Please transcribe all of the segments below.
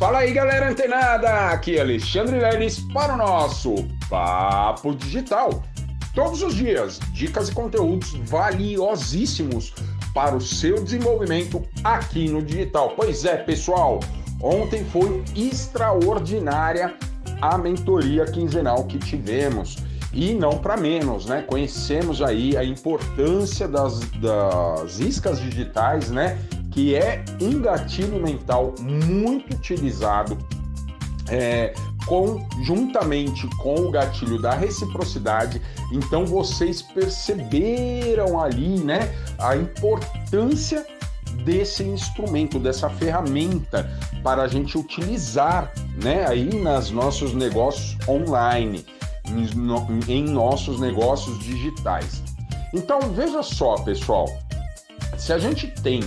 Fala aí, galera antenada! Aqui é Alexandre Leles para o nosso Papo Digital. Todos os dias, dicas e conteúdos valiosíssimos para o seu desenvolvimento aqui no digital. Pois é, pessoal, ontem foi extraordinária a mentoria quinzenal que tivemos. E não para menos, né? Conhecemos aí a importância das, das iscas digitais, né? Que é um gatilho mental muito utilizado é, conjuntamente com o gatilho da reciprocidade. Então vocês perceberam ali, né, a importância desse instrumento, dessa ferramenta para a gente utilizar, né, aí nas nossos negócios online, em nossos negócios digitais. Então veja só, pessoal, se a gente tem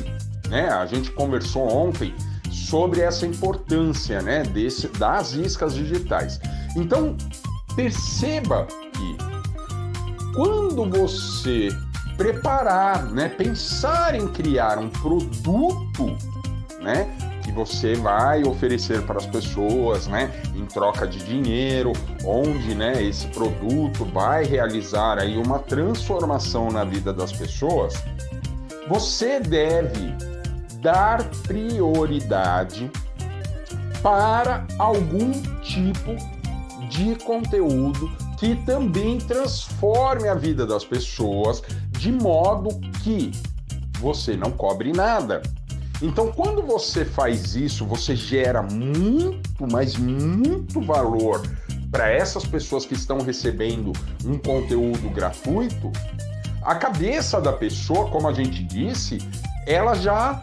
né? A gente conversou ontem sobre essa importância, né, desse, das iscas digitais. Então, perceba que quando você preparar, né, pensar em criar um produto, né, que você vai oferecer para as pessoas, né, em troca de dinheiro, onde, né, esse produto vai realizar aí uma transformação na vida das pessoas, você deve dar prioridade para algum tipo de conteúdo que também transforme a vida das pessoas de modo que você não cobre nada. Então, quando você faz isso, você gera muito, mas muito valor para essas pessoas que estão recebendo um conteúdo gratuito. A cabeça da pessoa, como a gente disse, ela já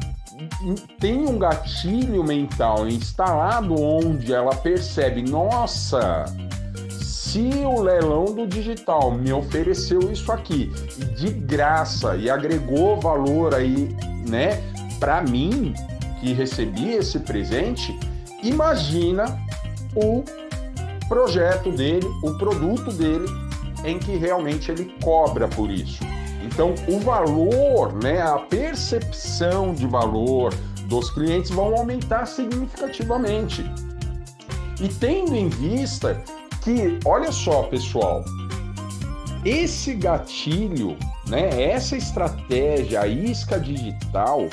tem um gatilho mental instalado onde ela percebe, nossa, se o leilão do digital me ofereceu isso aqui de graça e agregou valor aí, né, para mim que recebi esse presente, imagina o projeto dele, o produto dele em que realmente ele cobra por isso. Então, o valor, né, a percepção de valor dos clientes vão aumentar significativamente. E tendo em vista que, olha só, pessoal, esse gatilho, né, essa estratégia, a isca digital,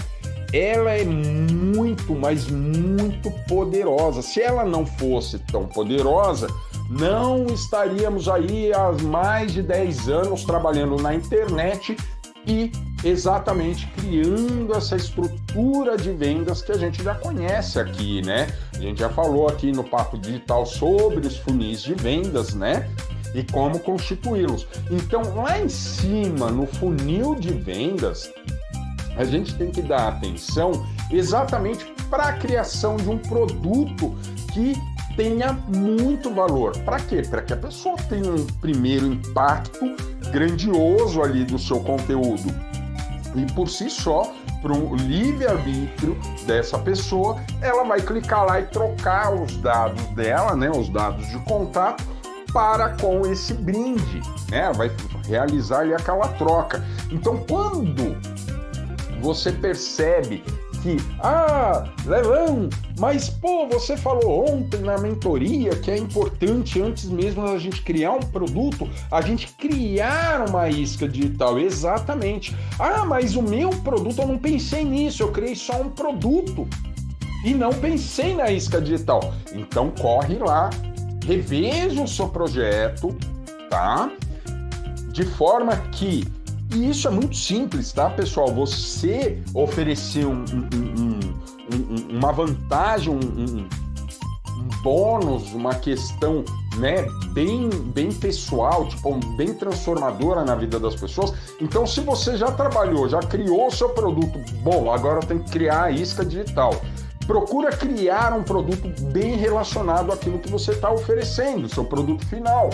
ela é muito, mas muito poderosa. Se ela não fosse tão poderosa, não estaríamos aí há mais de 10 anos trabalhando na internet e exatamente criando essa estrutura de vendas que a gente já conhece aqui, né? A gente já falou aqui no Papo Digital sobre os funis de vendas, né? E como constituí-los. Então, lá em cima, no funil de vendas, a gente tem que dar atenção exatamente para a criação de um produto que tenha muito valor. Para quê? Para que a pessoa tenha um primeiro impacto grandioso ali do seu conteúdo. E por si só, para um livre-arbítrio dessa pessoa, ela vai clicar lá e trocar os dados dela, né, os dados de contato, para com esse brinde, né? Vai realizar ali aquela troca. Então, quando você percebe que, ah, Lelão, mas pô, você falou ontem na mentoria que é importante antes mesmo da gente criar um produto, a gente criar uma isca digital. Exatamente. Ah, mas o meu produto eu não pensei nisso, eu criei só um produto e não pensei na isca digital. Então corre lá, reveja o seu projeto, tá? De forma que e isso é muito simples, tá, pessoal? Você oferecer um, um, um, uma vantagem, um, bônus, uma questão né, bem, bem pessoal, tipo, bem transformadora na vida das pessoas. Então, se você já trabalhou, já criou o seu produto, bom, agora tem que criar a isca digital. Procura criar um produto bem relacionado àquilo que você está oferecendo, seu produto final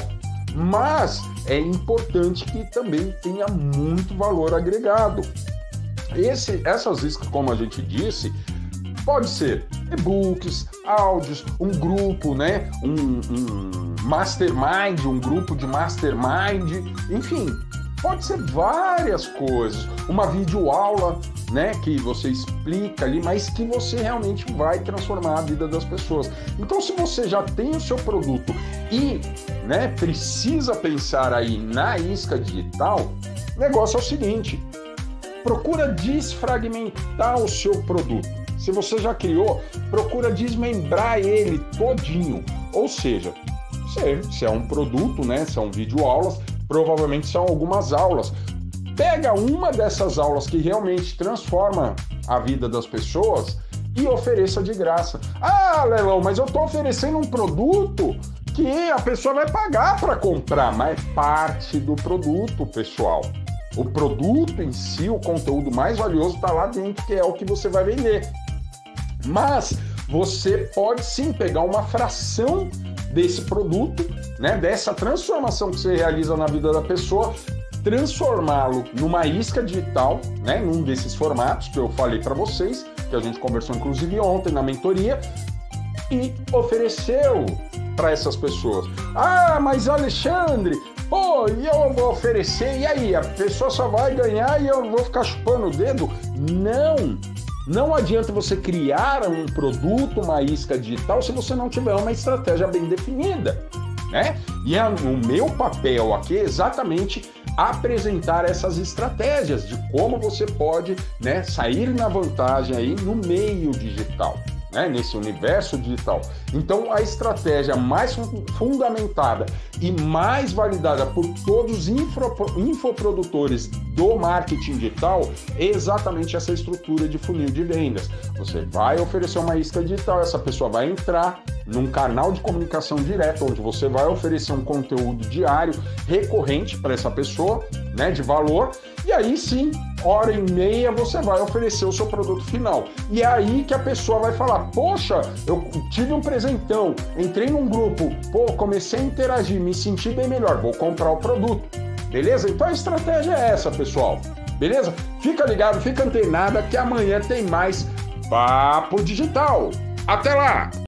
mas é importante que também tenha muito valor agregado. Esse, essas iscas, como a gente disse, pode ser e-books, áudios, um grupo, né? Um, um mastermind, um grupo de mastermind, enfim, pode ser várias coisas. Uma videoaula né, que você explica ali, mas que você realmente vai transformar a vida das pessoas. Então, se você já tem o seu produto e, né, precisa pensar aí na isca digital, o negócio é o seguinte: procura desfragmentar o seu produto. Se você já criou, procura desmembrar ele todinho. Ou seja, se é um produto, né? São videoaulas, provavelmente são algumas aulas. Pega uma dessas aulas que realmente transforma a vida das pessoas e ofereça de graça. Ah, Lelão, mas eu estou oferecendo um produto que a pessoa vai pagar para comprar, mas é parte do produto, pessoal. O produto em si, o conteúdo mais valioso está lá dentro, que é o que você vai vender. Mas você pode sim pegar uma fração desse produto, né, dessa transformação que você realiza na vida da pessoa transformá-lo numa isca digital, né, num desses formatos que eu falei para vocês, que a gente conversou inclusive ontem na mentoria, e ofereceu para essas pessoas. Ah, mas Alexandre, pô, e eu vou oferecer, e aí? A pessoa só vai ganhar e eu vou ficar chupando o dedo? Não! Não adianta você criar um produto, uma isca digital, se você não tiver uma estratégia bem definida. Né? E é, o meu papel aqui é exatamente apresentar essas estratégias de como você pode né, sair na vantagem aí no meio digital né, nesse universo digital. Então, a estratégia mais fundamentada e mais validada por todos os info, infoprodutores do marketing digital é exatamente essa estrutura de funil de vendas. Você vai oferecer uma isca digital, essa pessoa vai entrar num canal de comunicação direta, onde você vai oferecer um conteúdo diário recorrente para essa pessoa, né, de valor, e aí sim, hora e meia você vai oferecer o seu produto final. E é aí que a pessoa vai falar: Poxa, eu tive um presentão, entrei num grupo, pô, comecei a interagir, me senti bem melhor, vou comprar o produto. Beleza? Então a estratégia é essa, pessoal. Beleza? Fica ligado, fica antenada que amanhã tem mais Papo Digital. Até lá!